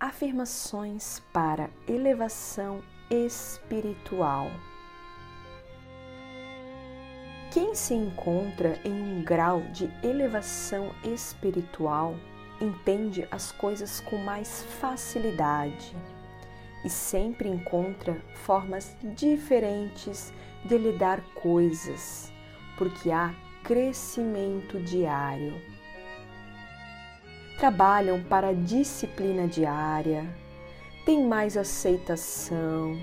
Afirmações para elevação espiritual. Quem se encontra em um grau de elevação espiritual entende as coisas com mais facilidade e sempre encontra formas diferentes de lidar coisas, porque há crescimento diário trabalham para a disciplina diária, têm mais aceitação,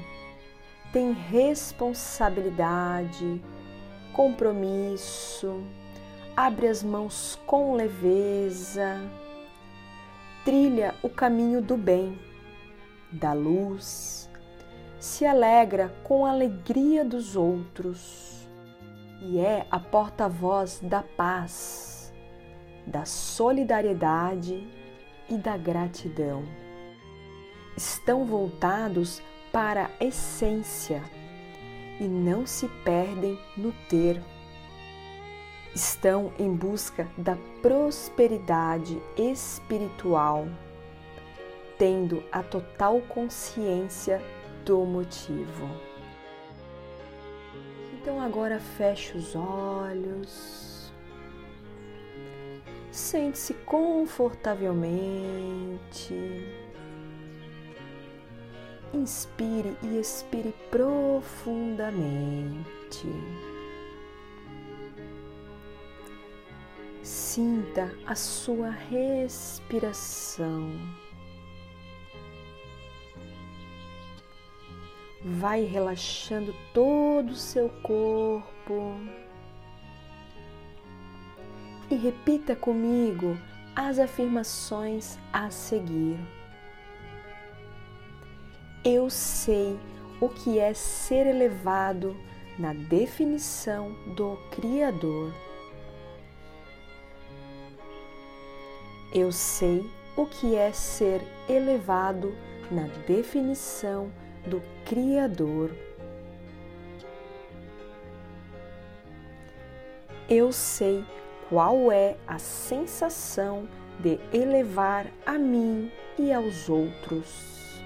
têm responsabilidade, compromisso, abre as mãos com leveza, trilha o caminho do bem, da luz, se alegra com a alegria dos outros e é a porta-voz da paz da solidariedade e da gratidão. Estão voltados para a essência e não se perdem no ter. Estão em busca da prosperidade espiritual, tendo a total consciência do motivo. Então agora feche os olhos. Sente-se confortavelmente. Inspire e expire profundamente. Sinta a sua respiração. Vai relaxando todo o seu corpo e repita comigo as afirmações a seguir. Eu sei o que é ser elevado na definição do Criador. Eu sei o que é ser elevado na definição do Criador. Eu sei qual é a sensação de elevar a mim e aos outros.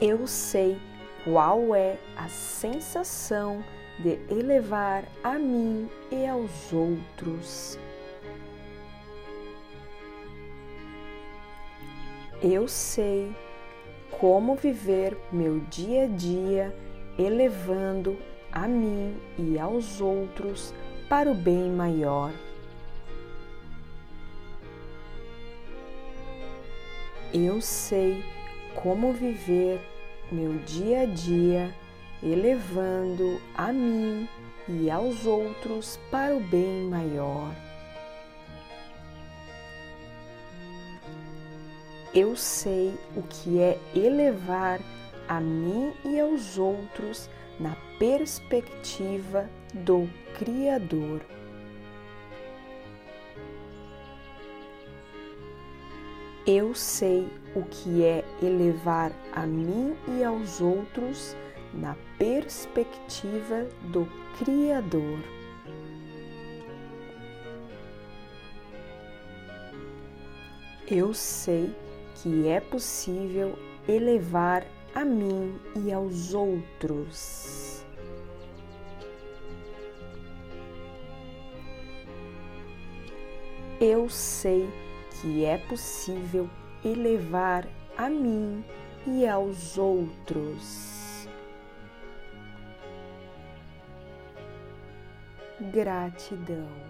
Eu sei qual é a sensação de elevar a mim e aos outros. Eu sei como viver meu dia a dia elevando a mim e aos outros para o bem maior. Eu sei como viver meu dia a dia, elevando a mim e aos outros para o bem maior. Eu sei o que é elevar a mim e aos outros perspectiva do Criador. Eu sei o que é elevar a mim e aos outros na perspectiva do Criador. Eu sei que é possível elevar a mim e aos outros. Eu sei que é possível elevar a mim e aos outros. Gratidão.